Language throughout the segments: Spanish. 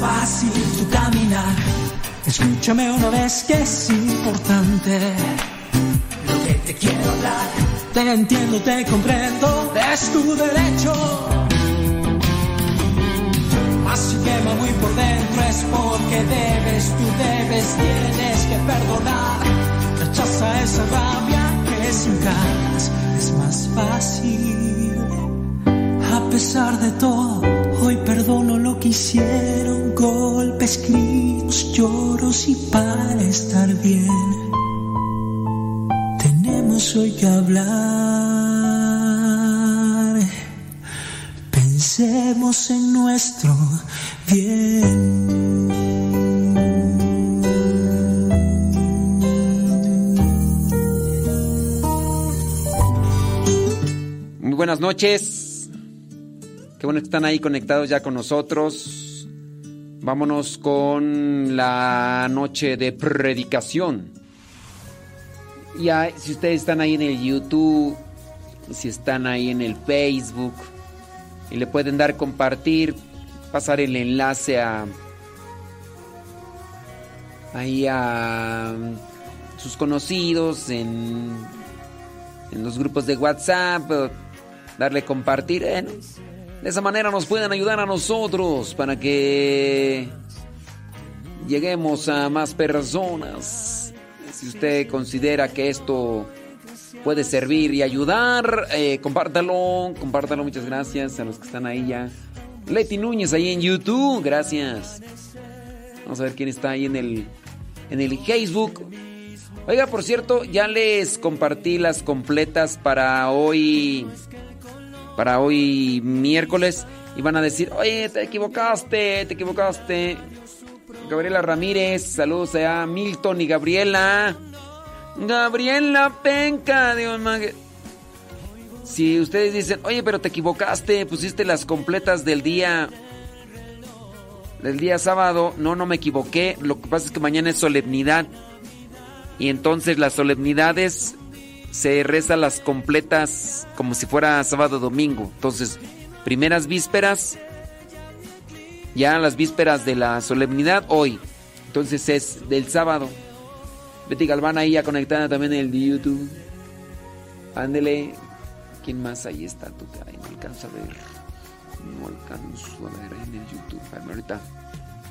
fácil tu caminar. Escúchame una vez que es importante lo que te quiero hablar. Te entiendo, te comprendo, es tu derecho. Más si quema muy por dentro es porque debes, tú debes, tienes que perdonar. Rechaza esa rabia que sin ganas es más fácil. A pesar de todo, hoy perdono lo que hicieron, golpes, gritos, lloros y para estar bien tenemos hoy que hablar. Pensemos en nuestro bien. Buenas noches. Qué bueno que están ahí conectados ya con nosotros. Vámonos con la noche de predicación. Ya, si ustedes están ahí en el YouTube, si están ahí en el Facebook, y le pueden dar compartir, pasar el enlace a ahí a sus conocidos en, en los grupos de WhatsApp, darle compartir. ¿eh? De esa manera nos pueden ayudar a nosotros para que lleguemos a más personas. Si usted considera que esto puede servir y ayudar, eh, compártalo, compártalo. Muchas gracias a los que están ahí ya. Leti Núñez ahí en YouTube, gracias. Vamos a ver quién está ahí en el, en el Facebook. Oiga, por cierto, ya les compartí las completas para hoy. Para hoy miércoles. Y van a decir, oye, te equivocaste, te equivocaste. Gabriela Ramírez, saludos a Milton y Gabriela. Gabriela Penca, Dios mío. Si ustedes dicen, oye, pero te equivocaste, pusiste las completas del día. Del día sábado. No, no me equivoqué. Lo que pasa es que mañana es solemnidad. Y entonces las solemnidades se rezan las completas como si fuera sábado domingo. Entonces, primeras vísperas. Ya las vísperas de la solemnidad hoy. Entonces es del sábado. Betty Galván ahí ya conectada también en el de YouTube. Ándele. ¿Quién más ahí está? Tú no alcanzo a ver. No alcanzo a ver en el YouTube. Ahorita,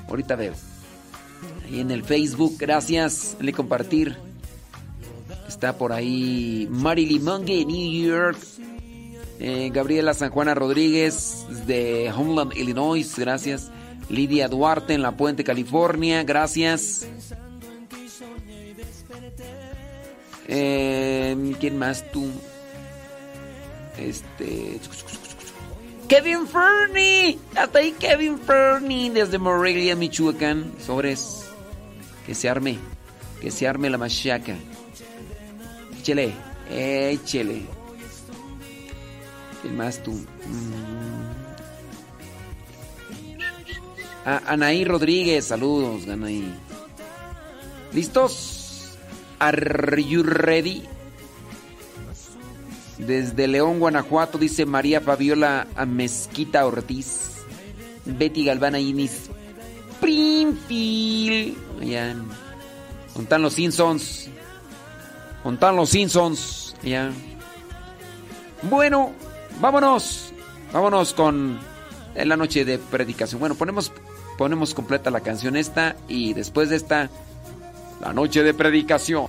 ahorita veo. Ahí en el Facebook, gracias. Le compartir. Está por ahí Marily Monge, New York. Eh, Gabriela San Juana Rodríguez de Homeland, Illinois, gracias. Lidia Duarte en La Puente, California, gracias. Eh, ¿Quién más tú? Este. Kevin Fernie. Hasta ahí Kevin Fernie desde Morelia, Michoacán. Sobres. Que se arme. Que se arme la machaca. Échele. Échele. ¿Quién más tú? Mm. Anaí Rodríguez, saludos, Anaí. ¿Listos? ¿Are you ready? Desde León, Guanajuato, dice María Fabiola Mezquita Ortiz. Betty Galvana Inis. Springfield. Allá. Contan los Simpsons. Contan los Simpsons. Ya. Bueno, vámonos. Vámonos con la noche de predicación. Bueno, ponemos, ponemos completa la canción esta y después de esta, la noche de predicación.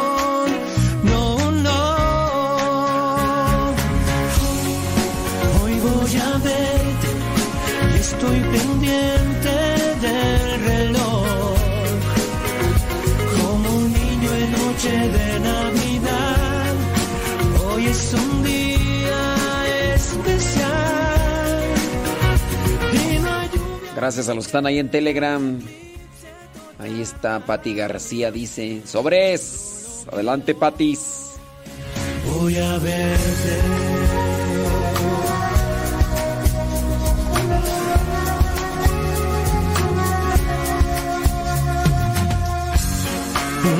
Gracias a los que están ahí en Telegram. Ahí está Patti García, dice. Sobres. Adelante, Patis. Voy a verte.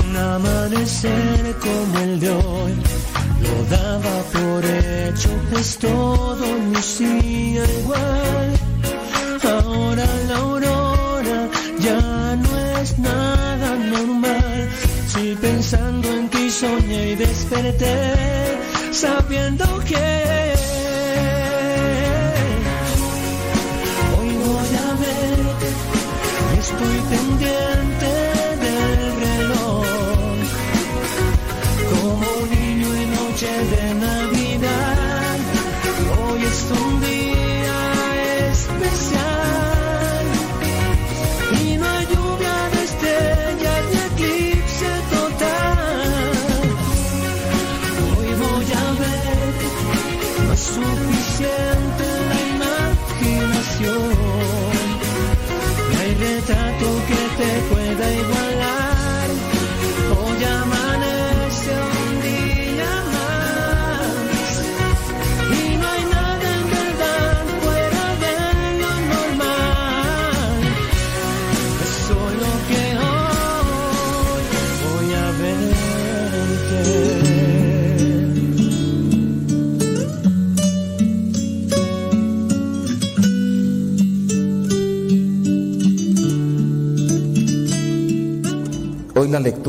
Un amanecer como el de hoy lo daba por hecho, pues todo lucía igual Ahora la aurora ya no es nada normal. Si pensando en ti soñé y desperté, sabiendo que hoy voy a ver, estoy pendiente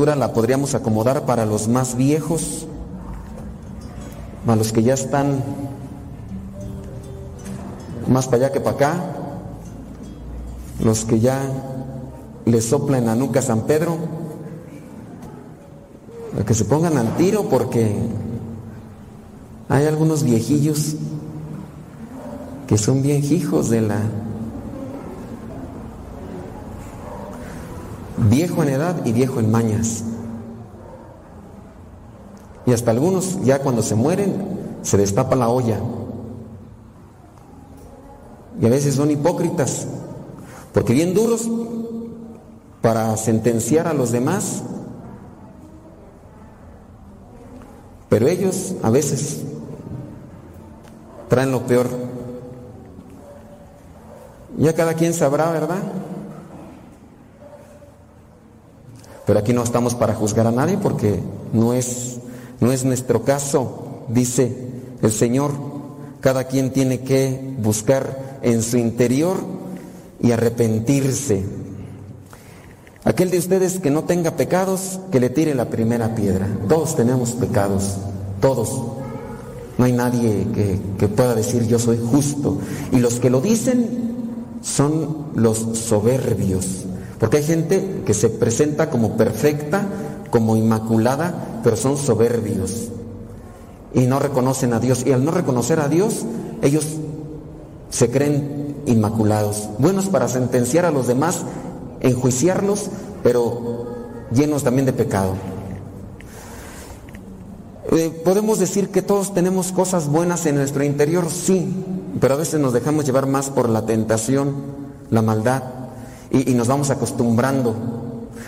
la podríamos acomodar para los más viejos, para los que ya están más para allá que para acá, los que ya les sopla en la nuca San Pedro, a que se pongan al tiro porque hay algunos viejillos que son bien hijos de la viejo en edad y viejo en mañas. Y hasta algunos ya cuando se mueren se destapa la olla. Y a veces son hipócritas, porque bien duros para sentenciar a los demás, pero ellos a veces traen lo peor. Ya cada quien sabrá, ¿verdad? Pero aquí no estamos para juzgar a nadie porque no es, no es nuestro caso, dice el Señor. Cada quien tiene que buscar en su interior y arrepentirse. Aquel de ustedes que no tenga pecados, que le tire la primera piedra. Todos tenemos pecados, todos. No hay nadie que, que, pueda decir yo soy justo. Y los que lo dicen son los soberbios. Porque hay gente que se presenta como perfecta, como inmaculada, pero son soberbios. Y no reconocen a Dios. Y al no reconocer a Dios, ellos se creen inmaculados. Buenos para sentenciar a los demás, enjuiciarlos, pero llenos también de pecado. Eh, podemos decir que todos tenemos cosas buenas en nuestro interior, sí, pero a veces nos dejamos llevar más por la tentación, la maldad, y, nos vamos acostumbrando.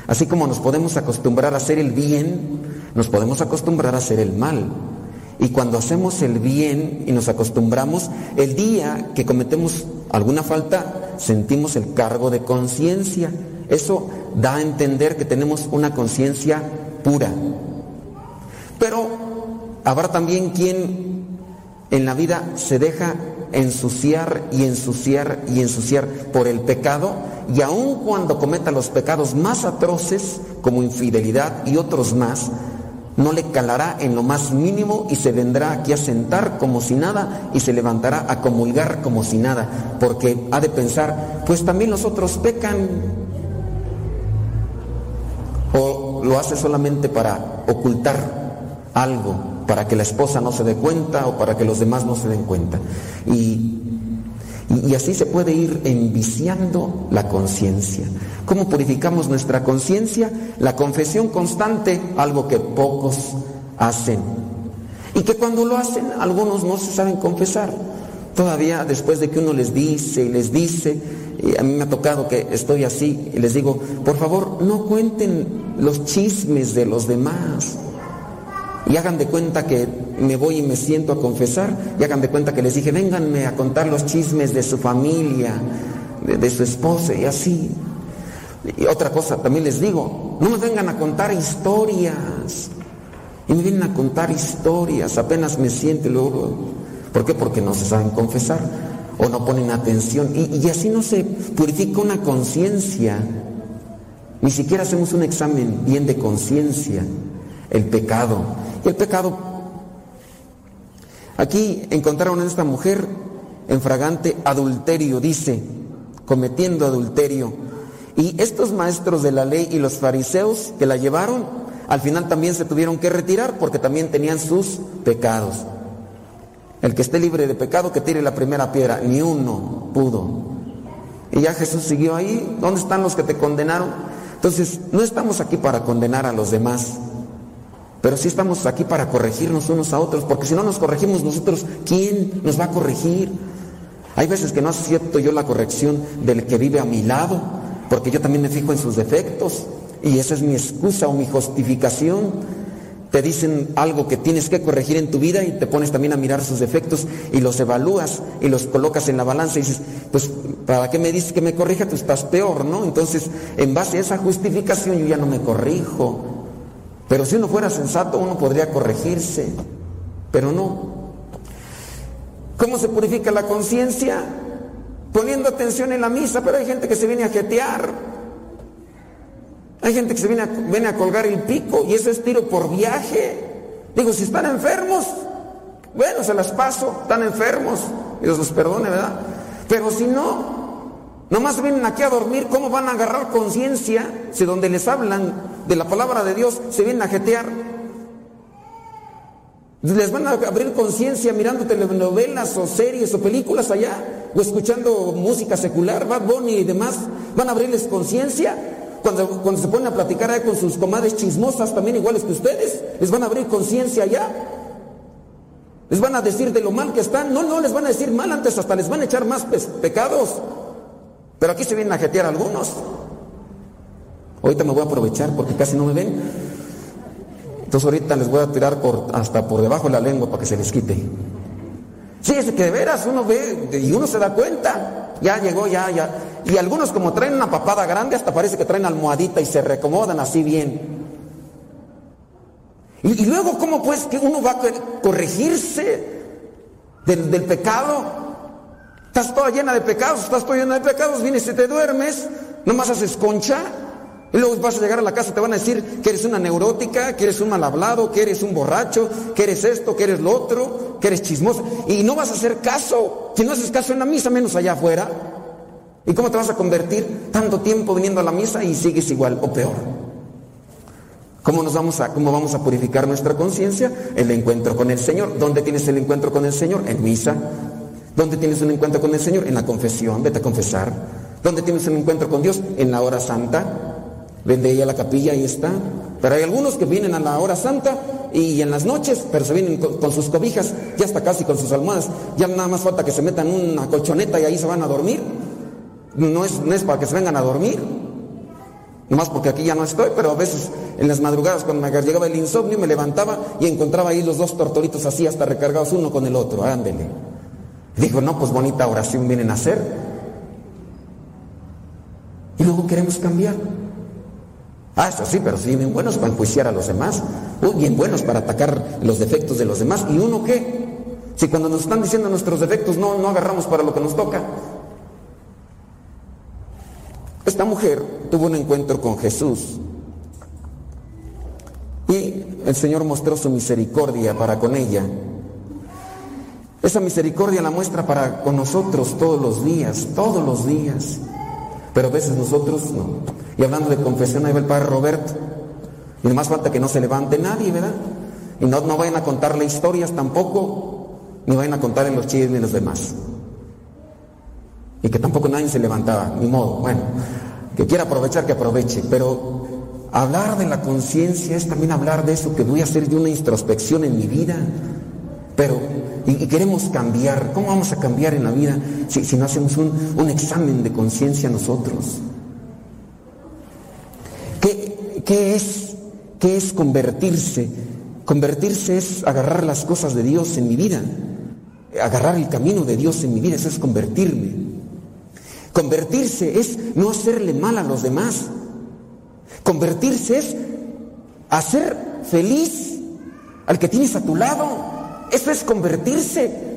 Así como nos podemos acostumbrar a hacer el bien, nos podemos acostumbrar a hacer el mal. Y cuando hacemos el bien y nos acostumbramos, el día que cometemos alguna falta, sentimos el cargo de conciencia. Eso da a entender que tenemos una conciencia pura. Pero habrá también quien en la vida se deja ensuciar y ensuciar y ensuciar por el pecado y aun cuando cometa los pecados más atroces como infidelidad y otros más, no le calará en lo más mínimo y se vendrá aquí a sentar como si nada y se levantará a comulgar como si nada, porque ha de pensar, pues también los otros pecan. O lo hace solamente para ocultar algo, para que la esposa no se dé cuenta o para que los demás no se den cuenta. Y y, así se puede ir enviciando la conciencia. ¿Cómo purificamos nuestra conciencia? La confesión constante, algo que pocos hacen. Y que cuando lo hacen, algunos no se saben confesar. Todavía después de que uno les dice y les dice, y a mí me ha tocado que estoy así, y les digo, por favor, no cuenten los chismes de los demás. Y hagan de cuenta que me voy y me siento a confesar y hagan de cuenta que les dije, vénganme a contar los chismes de su familia, de, su esposa y así. Y otra cosa, también les digo, no me vengan a contar historias. Y me vienen a contar historias, apenas me siento luego... ¿Por qué? Porque no se saben confesar o no ponen atención. Y, y así no se purifica una conciencia. Ni siquiera hacemos un examen bien de conciencia. El pecado. Y el pecado Aquí encontraron a esta mujer en fragante adulterio, dice, cometiendo adulterio. Y estos maestros de la ley y los fariseos que la llevaron, al final también se tuvieron que retirar porque también tenían sus pecados. El que esté libre de pecado, que tire la primera piedra. Ni uno pudo. Y ya Jesús siguió ahí. ¿Dónde están los que te condenaron? Entonces, no estamos aquí para condenar a los demás. Pero sí estamos aquí para corregirnos unos a otros, porque si no nos corregimos nosotros, ¿quién nos va a corregir? Hay veces que no acepto yo la corrección del que vive a mi lado, porque yo también me fijo en sus defectos, y esa es mi excusa o mi justificación. Te dicen algo que tienes que corregir en tu vida y te pones también a mirar sus defectos y los evalúas y los colocas en la balanza y dices, pues, ¿para qué me dices que me corrija? Tú estás peor, ¿no? Entonces, en base a esa justificación yo ya no me corrijo. Pero si uno fuera sensato, uno podría corregirse, pero no. ¿Cómo se purifica la conciencia? Poniendo atención en la misa, pero hay gente que se viene a jetear. Hay gente que se viene a, colgar el pico y eso es tiro por viaje. Digo, si están enfermos, bueno, se las paso, están enfermos, Dios los perdone, ¿verdad? Pero si no, Nomás vienen aquí a dormir, ¿cómo van a agarrar conciencia si donde les hablan de la palabra de Dios se vienen a jetear? Les van a abrir conciencia mirando telenovelas o series o películas allá, o escuchando música secular, Bad Bunny y demás. Van a abrirles conciencia cuando, cuando se ponen a platicar ahí con sus comadres chismosas, también iguales que ustedes. Les van a abrir conciencia allá. Les van a decir de lo mal que están. No, no les van a decir mal, antes hasta les van a echar más pecados. Pero aquí se vienen a jetear algunos. Ahorita me voy a aprovechar porque casi no me ven. Entonces ahorita les voy a tirar por, hasta por debajo de la lengua para que se les quite. Sí, es que de veras uno ve y uno se da cuenta. Ya llegó, ya, ya. Y algunos como traen una papada grande, hasta parece que traen almohadita y se reacomodan así bien. Y, y luego, ¿cómo pues que uno va a corregirse? del, del pecado. Estás toda llena de pecados, estás toda llena de pecados, vienes y te duermes, nomás haces concha, y luego vas a llegar a la casa, te van a decir que eres una neurótica, que eres un mal hablado, que eres un borracho, que eres esto, que eres lo otro, que eres chismoso. Y no vas a hacer caso. Si no haces caso en la misa, menos allá afuera. ¿Y cómo te vas a convertir tanto tiempo viniendo a la misa y sigues igual o peor? ¿Cómo, nos vamos a, ¿Cómo vamos a purificar nuestra conciencia? El encuentro con el Señor. ¿Dónde tienes el encuentro con el Señor? En misa. ¿Dónde tienes un encuentro con el Señor? En la confesión, vete a confesar. ¿Dónde tienes un encuentro con Dios? En la hora santa. Vende ella a la capilla, ahí está. Pero hay algunos que vienen a la hora santa y en las noches, pero se vienen con, sus cobijas, ya está casi con sus almohadas. Ya nada más falta que se metan una colchoneta y ahí se van a dormir. No es, no es para que se vengan a dormir. Más porque aquí ya no estoy, pero a veces en las madrugadas cuando me llegaba el insomnio me levantaba y encontraba ahí los dos tortolitos así hasta recargados uno con el otro. Ándele. Dijo, no, pues bonita oración vienen a hacer. Y luego queremos cambiar. Ah, eso sí, pero sí, bien buenos para enjuiciar a los demás, bien buenos para atacar los defectos de los demás. ¿Y uno qué? Si cuando nos están diciendo nuestros defectos no, no agarramos para lo que nos toca. Esta mujer tuvo un encuentro con Jesús y el Señor mostró su misericordia para con ella. Esa misericordia la muestra para con nosotros todos los días, todos los días. Pero a veces nosotros no. Y hablando de confesión, ahí va el padre Roberto. Y más falta que no se levante nadie, ¿verdad? Y no, no vayan a contarle historias tampoco, ni vayan a contarle los chismes los demás. Y que tampoco nadie se levantaba, ni modo. Bueno, que quiera aprovechar, que aproveche. Pero hablar de la conciencia es también hablar de eso, que voy a hacer yo una introspección en mi vida. Pero, y, queremos cambiar. ¿Cómo vamos a cambiar en la vida si, si no hacemos un, un examen de conciencia nosotros? ¿Qué es? ¿Qué es convertirse? Convertirse es agarrar las cosas de Dios en mi vida, agarrar el camino de Dios en mi vida, eso es convertirme. Convertirse es no hacerle mal a los demás. Convertirse es hacer feliz al que tienes a tu lado. Eso es convertirse.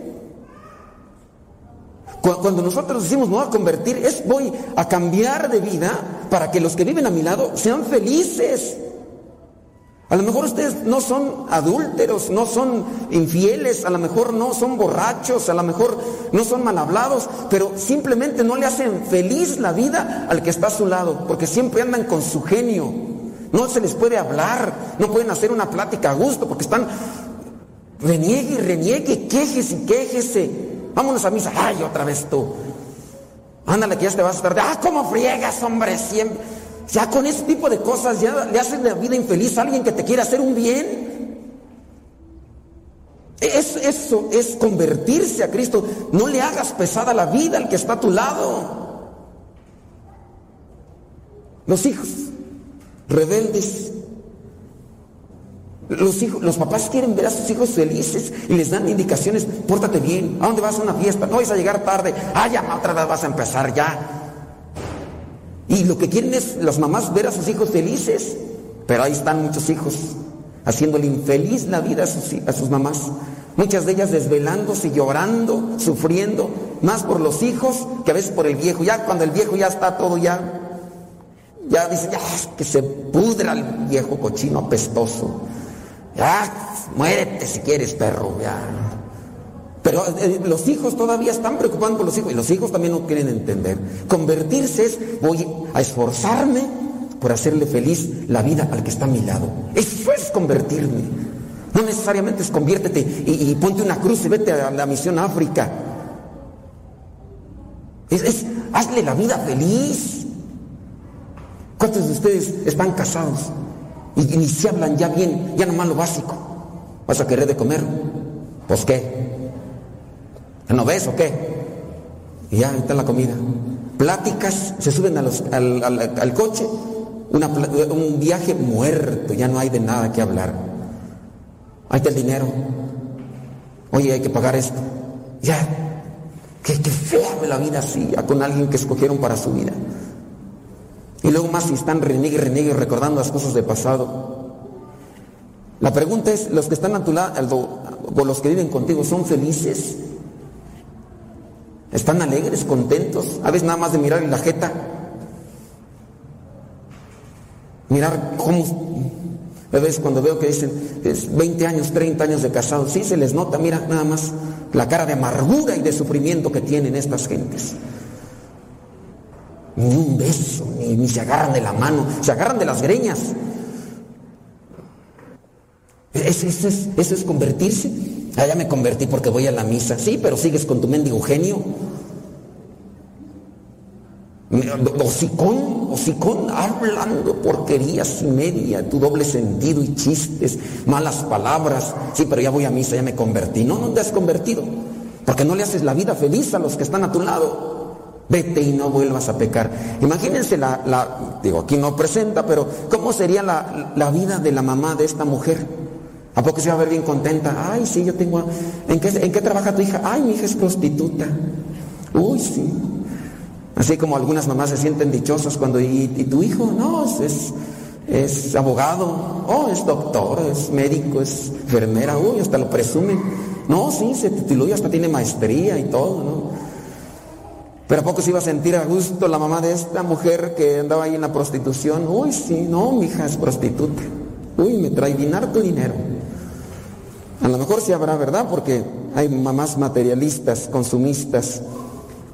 Cuando nosotros decimos voy a convertir, es voy a cambiar de vida para que los que viven a mi lado sean felices. A lo mejor ustedes no son adúlteros, no son infieles, a lo mejor no son borrachos, a lo mejor no son mal hablados, pero simplemente no le hacen feliz la vida al que está a su lado, porque siempre andan con su genio. No se les puede hablar, no pueden hacer una plática a gusto, porque están reniegue reniegue, quejese y quejese. Vámonos a misa. Ay, otra vez tú. Ándale, que ya te vas a estar. Ah, ¿cómo friegas, hombre? Siempre. Ya con ese tipo de cosas ya le haces la vida infeliz a alguien que te quiere hacer un bien. eso es convertirse a Cristo. No le hagas pesada la vida al que está a tu lado. Los hijos rebeldes los, hijos, los papás quieren ver a sus hijos felices y les dan indicaciones, pórtate bien, ¿a dónde vas a una fiesta? No vas a llegar tarde, ah, ya otra vez vas a empezar ya. Y lo que quieren es las mamás ver a sus hijos felices, pero ahí están muchos hijos haciéndole infeliz la vida a sus, mamás. Muchas de ellas desvelándose, llorando, sufriendo, más por los hijos que a veces por el viejo. Ya cuando el viejo ya está todo ya, ya dice, ya que se pudra el viejo cochino apestoso. Ya, muérete si quieres, perro, ya. Pero eh, los hijos todavía están preocupados por los hijos y los hijos también no quieren entender. Convertirse es, voy a esforzarme por hacerle feliz la vida al que está a mi lado. Eso es convertirme. No necesariamente es conviértete y, ponte una cruz y vete a la misión África. Es, hazle la vida feliz. ¿Cuántos de ustedes están casados? Y, ni se hablan ya bien, ya nomás lo básico. ¿Vas a querer de comer? Pues qué. ¿No ves o qué? Y ya está la comida. Pláticas, se suben a los, al, coche, un viaje muerto, ya no hay de nada que hablar. Ahí está el dinero. Oye, hay que pagar esto. Ya, qué, qué fea la vida así, con alguien que escogieron para su vida. Y luego más si están renegue renegue recordando las cosas del pasado. La pregunta es, ¿los que están a tu lado, o los que viven contigo, son felices? Están alegres, contentos. A veces nada más de mirar en la jeta. Mirar cómo... A veces cuando veo que dicen es 20 años, 30 años de casados, sí se les nota, mira nada más la cara de amargura y de sufrimiento que tienen estas gentes. Ni un beso, ni, se agarran de la mano, se agarran de las greñas. ¿Eso, es, eso es convertirse? Ah, ya me convertí porque voy a la misa. Sí, pero sigues con tu mendigo genio. Hocicón, hocicón, hablando porquerías y media, tu doble sentido y chistes, malas palabras. Sí, pero ya voy a misa, ya me convertí. No, no te has convertido, porque no le haces la vida feliz a los que están a tu lado. Vete y no vuelvas a pecar. Imagínense la, la digo, aquí no presenta, pero ¿cómo sería la, la, vida de la mamá de esta mujer? ¿A poco se va a ver bien contenta? Ay, sí, yo tengo... ¿En qué, ¿En qué trabaja tu hija? Ay, mi hija es prostituta. Uy, sí. Así como algunas mamás se sienten dichosas cuando, ¿y, tu hijo? No, es, es abogado, oh, es doctor, es médico, es enfermera, uy, hasta lo presumen. No, sí, se tituló y hasta tiene maestría y todo, ¿no? Pero ¿a poco se iba a sentir a gusto la mamá de esta mujer que andaba ahí en la prostitución? Uy, sí, no, mi hija es prostituta. Uy, me trae bien harto dinero. A lo mejor sí habrá, ¿verdad? Porque hay mamás materialistas, consumistas,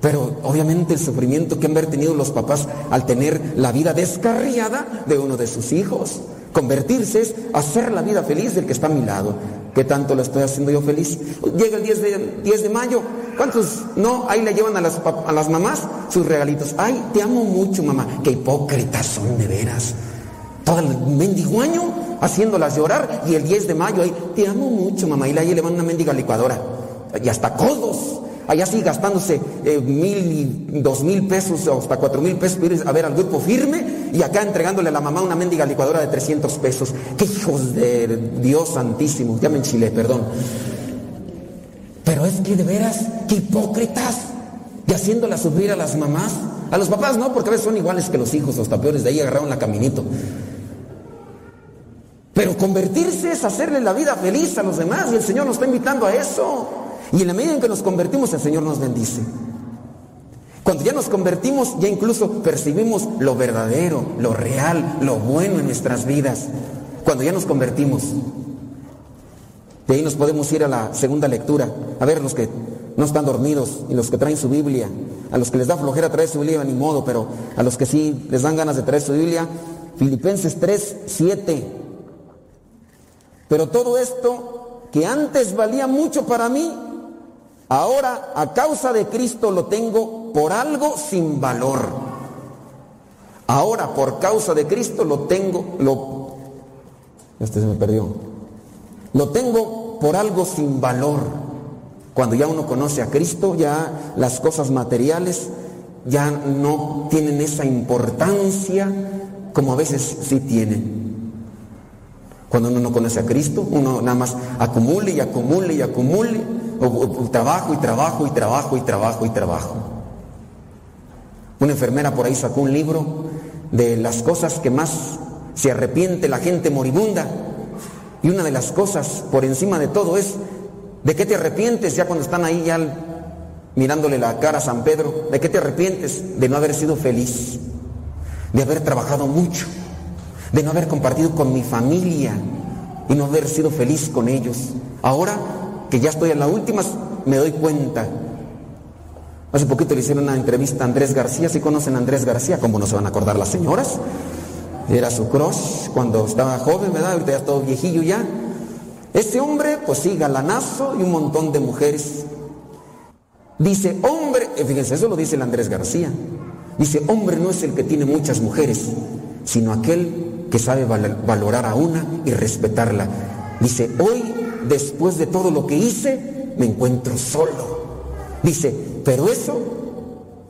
pero obviamente el sufrimiento que han tenido los papás al tener la vida descarriada de uno de sus hijos. Convertirse es hacer la vida feliz del que está a mi lado. ¿Qué tanto lo estoy haciendo yo feliz? Llega el 10 de, 10 de mayo. ¿Cuántos no? Ahí le llevan a las, a las mamás sus regalitos. Ay, te amo mucho, mamá. Qué hipócritas son de veras. Todo el mendigo año haciéndolas llorar y el 10 de mayo ahí, te amo mucho, mamá. Y le van una mendiga licuadora. Y hasta codos allá sí gastándose eh, mil, dos mil pesos o hasta cuatro mil pesos para a ver al grupo firme y acá entregándole a la mamá una mendiga licuadora de 300 pesos. ¡Qué hijos de Dios santísimo! Ya me enchilé, perdón. Pero es que de veras, qué hipócritas. Y haciéndola sufrir a las mamás. A los papás no, porque a veces son iguales que los hijos, los tapeones, de ahí agarraron la caminito. Pero convertirse es hacerle la vida feliz a los demás y el Señor nos está invitando a eso. Y en la medida en que nos convertimos, el Señor nos bendice. Cuando ya nos convertimos, ya incluso percibimos lo verdadero, lo real, lo bueno en nuestras vidas. Cuando ya nos convertimos. De ahí nos podemos ir a la segunda lectura, a ver los que no están dormidos y los que traen su Biblia, a los que les da flojera traer su Biblia, ni modo, pero a los que sí les dan ganas de traer su Biblia, Filipenses 3, 7. Pero todo esto que antes valía mucho para mí, Ahora, a causa de Cristo lo tengo por algo sin valor. Ahora, por causa de Cristo lo tengo, lo... Este se me perdió. Lo tengo por algo sin valor. Cuando ya uno conoce a Cristo, ya las cosas materiales ya no tienen esa importancia como a veces sí tienen. Cuando uno no conoce a Cristo, uno nada más acumule y acumule y acumule trabajo y trabajo y trabajo y trabajo y trabajo. Una enfermera por ahí sacó un libro de las cosas que más se arrepiente la gente moribunda. Y una de las cosas por encima de todo es, ¿de qué te arrepientes ya cuando están ahí ya mirándole la cara a San Pedro? ¿De qué te arrepientes? De no haber sido feliz, de haber trabajado mucho, de no haber compartido con mi familia y no haber sido feliz con ellos. Ahora que ya estoy en la última, me doy cuenta. Hace poquito le hicieron una entrevista a Andrés García, si conocen a Andrés García, ¿cómo no se van a acordar las señoras? Era su crush cuando estaba joven, ¿verdad? Ahorita ya todo viejillo ya. Este hombre, pues sí, galanazo y un montón de mujeres. Dice, hombre, eh, fíjense, eso lo dice el Andrés García. Dice, hombre no es el que tiene muchas mujeres, sino aquel que sabe valorar a una y respetarla. Dice, hoy después de todo lo que hice, me encuentro solo. Dice, pero eso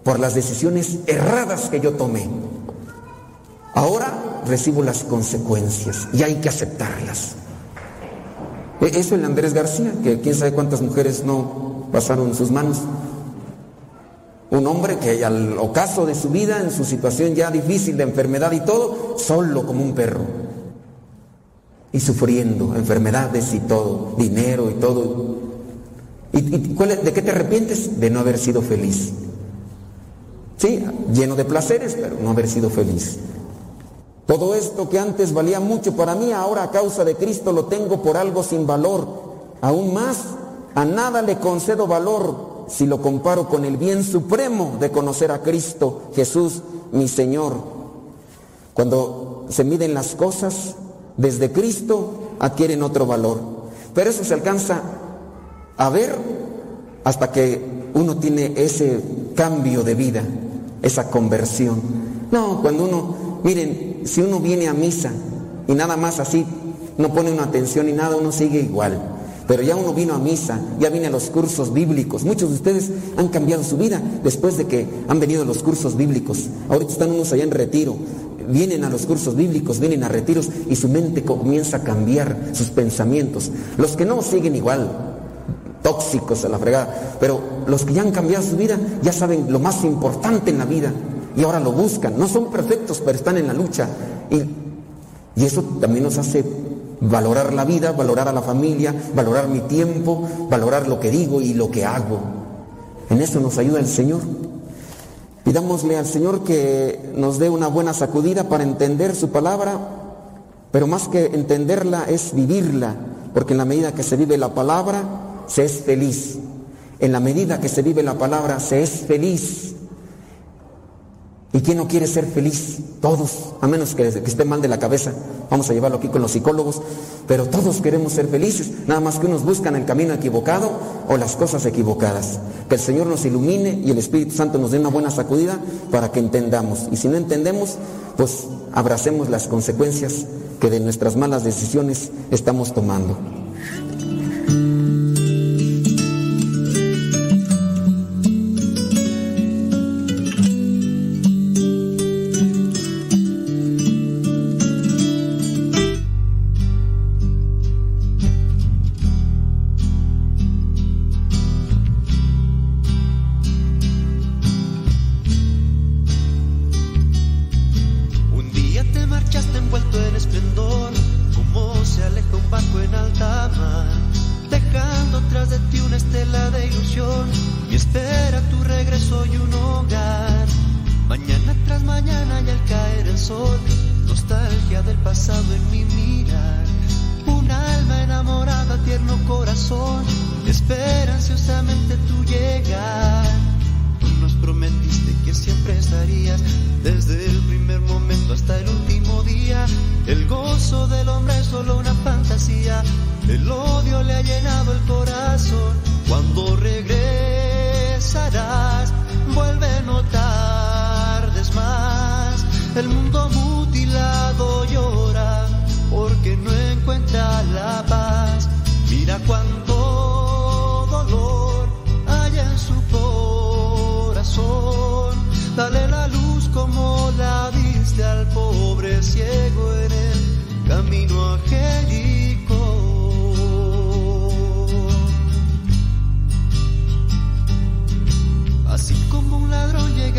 por las decisiones erradas que yo tomé. Ahora recibo las consecuencias y hay que aceptarlas. E, eso el Andrés García, que quién sabe cuántas mujeres no pasaron en sus manos. Un hombre que al ocaso de su vida, en su situación ya difícil de enfermedad y todo, solo como un perro y sufriendo enfermedades y todo, dinero y todo. ¿Y, de qué te arrepientes? De no haber sido feliz. Sí, lleno de placeres, pero no haber sido feliz. Todo esto que antes valía mucho para mí, ahora a causa de Cristo lo tengo por algo sin valor. Aún más, a nada le concedo valor si lo comparo con el bien supremo de conocer a Cristo, Jesús, mi Señor. Cuando se miden las cosas, desde Cristo adquieren otro valor. Pero eso se alcanza a ver hasta que uno tiene ese cambio de vida, esa conversión. No, cuando uno, miren, si uno viene a misa y nada más así, no pone una atención y nada, uno sigue igual. Pero ya uno vino a misa, ya viene a los cursos bíblicos. Muchos de ustedes han cambiado su vida después de que han venido a los cursos bíblicos. Ahorita están unos allá en retiro. Vienen a los cursos bíblicos, vienen a retiros y su mente comienza a cambiar sus pensamientos. Los que no siguen igual, tóxicos a la fregada, pero los que ya han cambiado su vida ya saben lo más importante en la vida y ahora lo buscan. No son perfectos, pero están en la lucha. Y, y eso también nos hace valorar la vida, valorar a la familia, valorar mi tiempo, valorar lo que digo y lo que hago. En eso nos ayuda el Señor. Pidámosle al Señor que nos dé una buena sacudida para entender su palabra, pero más que entenderla es vivirla, porque en la medida que se vive la palabra, se es feliz. En la medida que se vive la palabra, se es feliz. ¿Y quién no quiere ser feliz? Todos, a menos que, esté mal de la cabeza. Vamos a llevarlo aquí con los psicólogos. Pero todos queremos ser felices. Nada más que unos buscan el camino equivocado o las cosas equivocadas. Que el Señor nos ilumine y el Espíritu Santo nos dé una buena sacudida para que entendamos. Y si no entendemos, pues abracemos las consecuencias que de nuestras malas decisiones estamos tomando. de ti una estela de ilusión y espera tu regreso y un hogar. Mañana tras mañana y al caer el sol, nostalgia del pasado en mi mirar. Un alma enamorada, tierno corazón, espera ansiosamente tu llegar. Tú nos prometiste que siempre estarías, desde el primer momento hasta el último día. El gozo del hombre es solo una el odio le ha llenado el corazón. Cuando regresarás, vuelve no tardes más. El mundo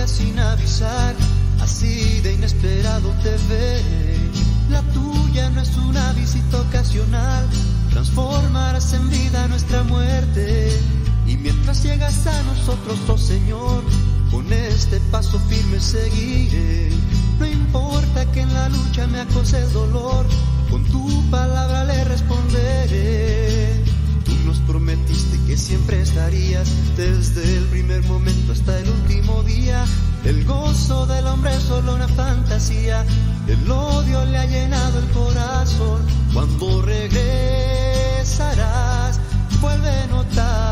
sin avisar, así de inesperado te ve. La tuya no es una visita ocasional, transformarás en vida nuestra muerte. Y mientras llegas a nosotros, oh Señor, con este paso firme seguiré. No importa que en la lucha me acose el dolor, con tu palabra le responderé. Tú nos prometiste siempre estarías desde el primer momento hasta el último día. El gozo del hombre es solo una fantasía, el odio le ha llenado el corazón. Cuando regresarás, vuelve a notar.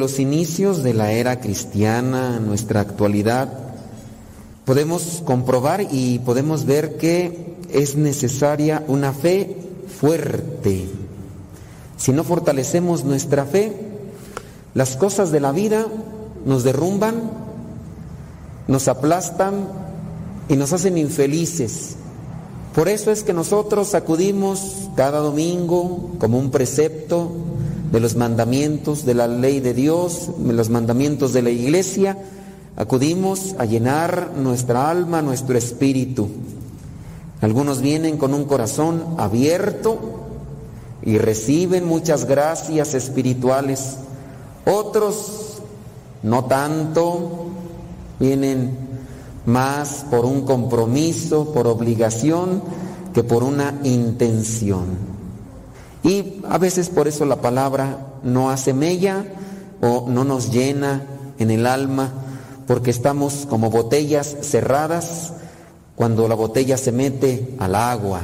Los inicios de la era cristiana, nuestra actualidad, podemos comprobar y podemos ver que es necesaria una fe fuerte. Si no fortalecemos nuestra fe, las cosas de la vida nos derrumban, nos aplastan y nos hacen infelices. Por eso es que nosotros acudimos cada domingo como un precepto de los mandamientos de la ley de Dios, de los mandamientos de la iglesia, acudimos a llenar nuestra alma, nuestro espíritu. Algunos vienen con un corazón abierto y reciben muchas gracias espirituales. Otros no tanto, vienen más por un compromiso, por obligación, que por una intención. Y a veces por eso la palabra no hace mella o no nos llena en el alma, porque estamos como botellas cerradas cuando la botella se mete al agua.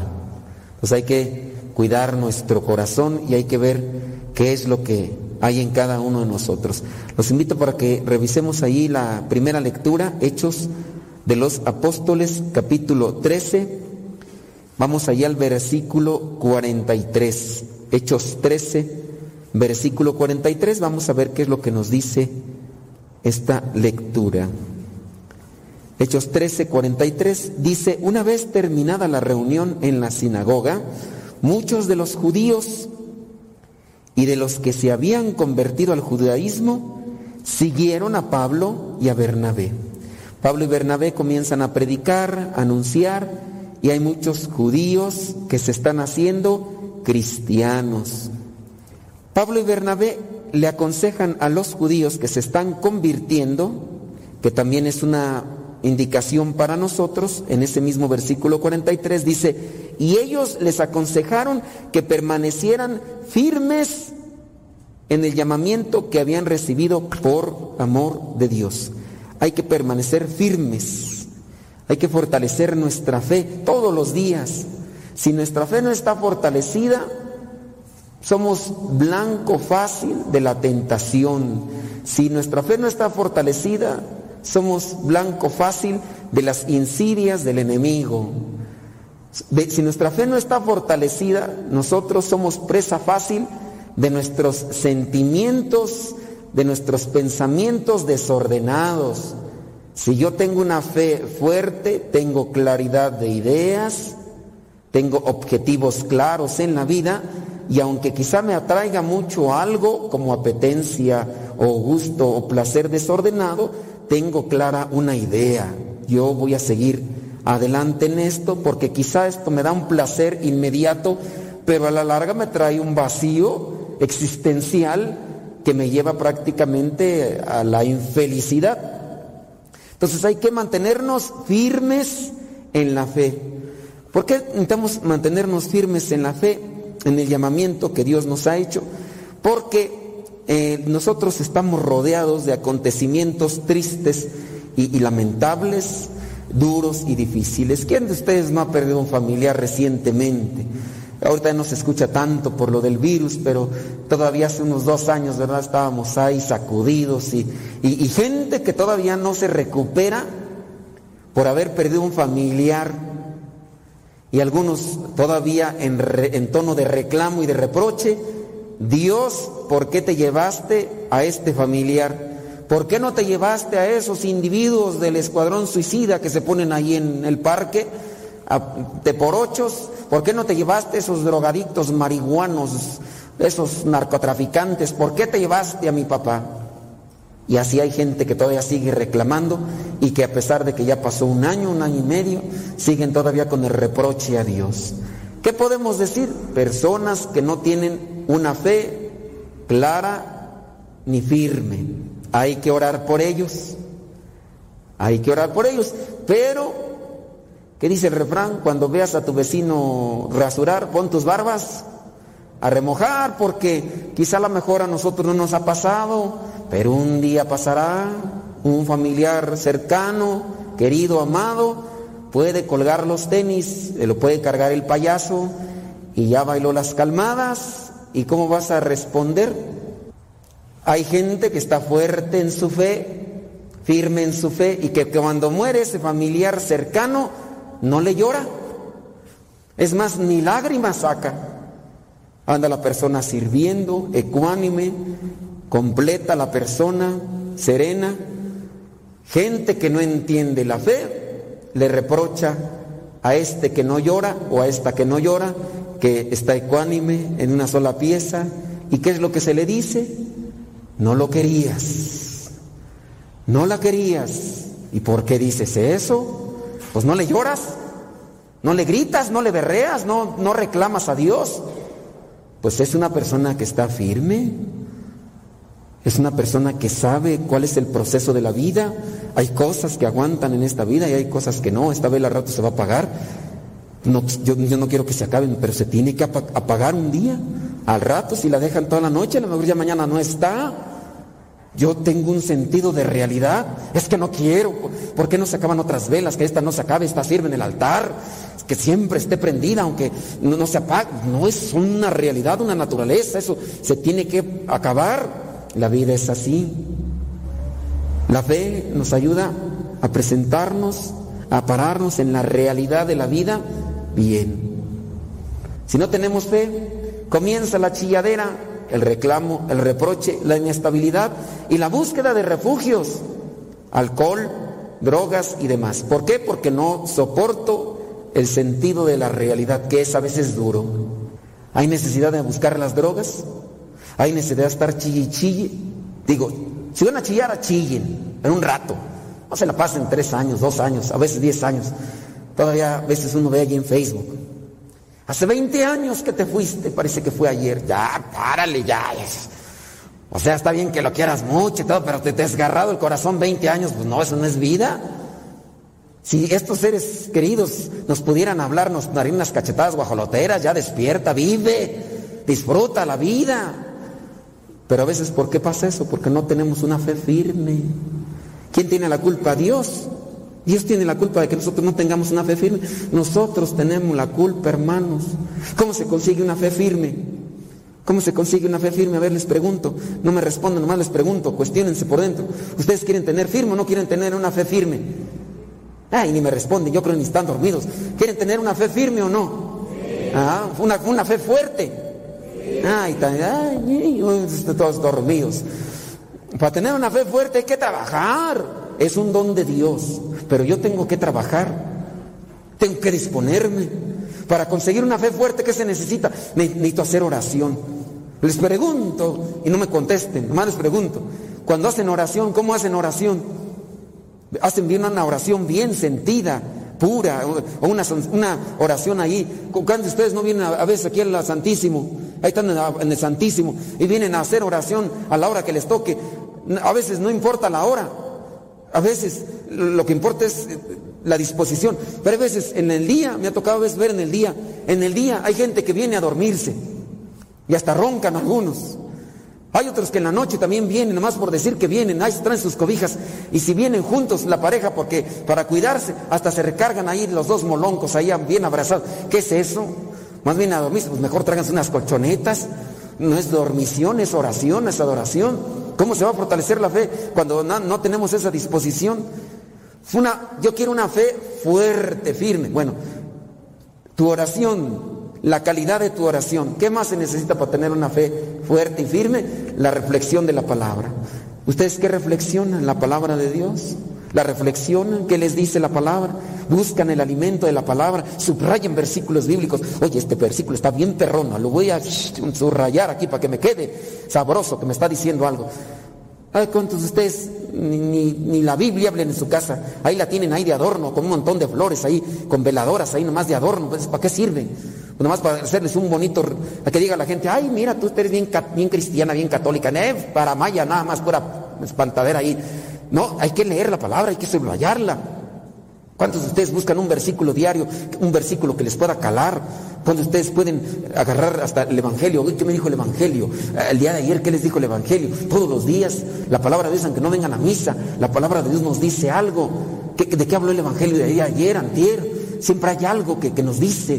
Pues hay que cuidar nuestro corazón y hay que ver qué es lo que hay en cada uno de nosotros. Los invito para que revisemos ahí la primera lectura, Hechos de los Apóstoles, capítulo 13. Vamos allá al versículo 43. Hechos 13, versículo 43. Vamos a ver qué es lo que nos dice esta lectura. Hechos 13, 43 dice, una vez terminada la reunión en la sinagoga, muchos de los judíos y de los que se habían convertido al judaísmo siguieron a Pablo y a Bernabé. Pablo y Bernabé comienzan a predicar, a anunciar, y hay muchos judíos que se están haciendo cristianos. Pablo y Bernabé le aconsejan a los judíos que se están convirtiendo, que también es una indicación para nosotros, en ese mismo versículo 43 dice, y ellos les aconsejaron que permanecieran firmes en el llamamiento que habían recibido por amor de Dios. Hay que permanecer firmes, hay que fortalecer nuestra fe todos los días. Si nuestra fe no está fortalecida, somos blanco fácil de la tentación. Si nuestra fe no está fortalecida, somos blanco fácil de las insidias del enemigo. Si nuestra fe no está fortalecida, nosotros somos presa fácil de nuestros sentimientos, de nuestros pensamientos desordenados. Si yo tengo una fe fuerte, tengo claridad de ideas, tengo objetivos claros en la vida, y aunque quizá me atraiga mucho algo como apetencia o gusto o placer desordenado, tengo clara una idea. Yo voy a seguir adelante en esto porque quizá esto me da un placer inmediato, pero a la larga me trae un vacío existencial que me lleva prácticamente a la infelicidad. Entonces hay que mantenernos firmes en la fe. ¿Por qué necesitamos mantenernos firmes en la fe? en el llamamiento que Dios nos ha hecho, porque eh, nosotros estamos rodeados de acontecimientos tristes y, lamentables, duros y difíciles. ¿Quién de ustedes no ha perdido un familiar recientemente? Ahorita no se escucha tanto por lo del virus, pero todavía hace unos dos años, ¿verdad? Estábamos ahí sacudidos y, y gente que todavía no se recupera por haber perdido un familiar y algunos todavía en, tono de reclamo y de reproche, Dios, ¿por qué te llevaste a este familiar? ¿Por qué no te llevaste a esos individuos del escuadrón suicida que se ponen ahí en el parque, de por ochos? ¿Por qué no te llevaste esos drogadictos marihuanos, esos narcotraficantes? ¿Por qué te llevaste a mi papá? Y así hay gente que todavía sigue reclamando y que a pesar de que ya pasó un año, un año y medio, siguen todavía con el reproche a Dios. ¿Qué podemos decir? Personas que no tienen una fe clara ni firme. Hay que orar por ellos. Hay que orar por ellos. Pero, ¿qué dice el refrán? Cuando veas a tu vecino rasurar, pon tus barbas a remojar, porque quizá a lo mejor a nosotros no nos ha pasado pero un día pasará, un familiar cercano, querido, amado, puede colgar los tenis, lo puede cargar el payaso y ya bailó las calmadas. ¿Y cómo vas a responder? Hay gente que está fuerte en su fe, firme en su fe, y que cuando muere ese familiar cercano, no le llora. Es más, ni lágrimas saca. Anda la persona sirviendo, ecuánime, completa la persona, serena. Gente que no entiende la fe le reprocha a este que no llora o a esta que no llora, que está ecuánime en una sola pieza. ¿Y qué es lo que se le dice? No lo querías. No la querías. ¿Y por qué dices eso? Pues no le lloras. No le gritas, no le berreas, no, no reclamas a Dios. Pues es una persona que está firme. Es una persona que sabe cuál es el proceso de la vida. Hay cosas que aguantan en esta vida y hay cosas que no. Esta vez al rato se va a apagar. Yo, no quiero que se acaben, pero se tiene que apagar un día. Al rato, si la dejan toda la noche, a lo mejor mañana no está. Yo tengo un sentido de realidad. Es que no quiero. ¿Por qué no se acaban otras velas? Que esta no se acabe, esta sirve en el altar. Que siempre esté prendida, aunque no, se apague. No es una realidad, una naturaleza. Eso se tiene que acabar. La vida es así. La fe nos ayuda a presentarnos, a pararnos en la realidad de la vida bien. Si no tenemos fe, Comienza la chilladera, el reclamo, el reproche, la inestabilidad y la búsqueda de refugios, alcohol, drogas y demás. ¿Por qué? Porque no soporto el sentido de la realidad, que es a veces duro. Hay necesidad de buscar las drogas, hay necesidad de estar chille y chille. Digo, si van a chillar, chillen, en un rato. No se la pasen tres años, dos años, a veces diez años. Todavía a veces uno ve allí en Facebook Hace 20 años que te fuiste, parece que fue ayer. Ya, párale, ya. O sea, está bien que lo quieras mucho y todo, pero te, has desgarrado el corazón 20 años, pues no, eso no es vida. Si estos seres queridos nos pudieran hablar, nos darían unas cachetadas guajoloteras, ya despierta, vive, disfruta la vida. Pero a veces, ¿por qué pasa eso? Porque no tenemos una fe firme. ¿Quién tiene la culpa? Dios. Dios tiene la culpa de que nosotros no tengamos una fe firme. Nosotros tenemos la culpa, hermanos. ¿Cómo se consigue una fe firme? ¿Cómo se consigue una fe firme? A ver, les pregunto. No me responden, nomás les pregunto. Cuestiónense por dentro. ¿Ustedes quieren tener firme o no quieren tener una fe firme? Ay, ni me responden. Yo creo que ni están dormidos. ¿Quieren tener una fe firme o no? Ah, una, una fe fuerte. Ay, ay, todos dormidos. Para tener una fe fuerte hay que trabajar. Es un don de Dios pero yo tengo que trabajar, tengo que disponerme. Para conseguir una fe fuerte, ¿qué se necesita? Necesito hacer oración. Les pregunto y no me contesten, nomás les pregunto. Cuando hacen oración, ¿cómo hacen oración? Hacen bien una oración bien sentida, pura, o una, oración ahí. Cuando ustedes no vienen a, veces aquí al Santísimo, ahí están en el Santísimo, y vienen a hacer oración a la hora que les toque. A veces no importa la hora, a veces lo que importa es eh, la disposición. Pero a veces en el día, me ha tocado ver en el día, en el día hay gente que viene a dormirse y hasta roncan algunos. Hay otros que en la noche también vienen, nomás por decir que vienen, ahí traen sus cobijas y si vienen juntos la pareja porque para cuidarse hasta se recargan ahí los dos moloncos ahí bien abrazados. ¿Qué es eso? Más bien a dormirse, pues mejor tráiganse unas colchonetas. No es dormición, es oración, es adoración. ¿Cómo se va a fortalecer la fe cuando no, tenemos esa disposición? Yo quiero una fe fuerte, firme. Bueno, tu oración, la calidad de tu oración, ¿qué más se necesita para tener una fe fuerte y firme? La reflexión de la palabra. ¿Ustedes qué reflexionan? ¿La palabra de Dios? ¿La reflexionan? ¿Qué les dice la palabra? Buscan el alimento de la palabra, subrayan versículos bíblicos. Oye, este versículo está bien perrón, lo voy a subrayar aquí para que me quede sabroso, que me está diciendo algo. Ay, ¿cuántos de ustedes ni, la Biblia hablen en su casa? Ahí la tienen ahí de adorno, con un montón de flores ahí, con veladoras ahí nomás de adorno. Pues, ¿Para qué sirve? Pues nomás para hacerles un bonito, a que diga la gente, ay, mira, tú eres bien, bien cristiana, bien católica. Eh, para Maya nada más, pura espantadera ahí. No, hay que leer la palabra, hay que subrayarla. ¿Cuántos de ustedes buscan un versículo diario, un versículo que les pueda calar? ¿Cuántos de ustedes pueden agarrar hasta el Evangelio? ¿Qué me dijo el Evangelio? El día de ayer, ¿qué les dijo el Evangelio? Todos los días, la palabra de Dios, aunque no vengan a misa, la palabra de Dios nos dice algo. ¿De qué habló el Evangelio de ayer, antier? Siempre hay algo que, que nos dice,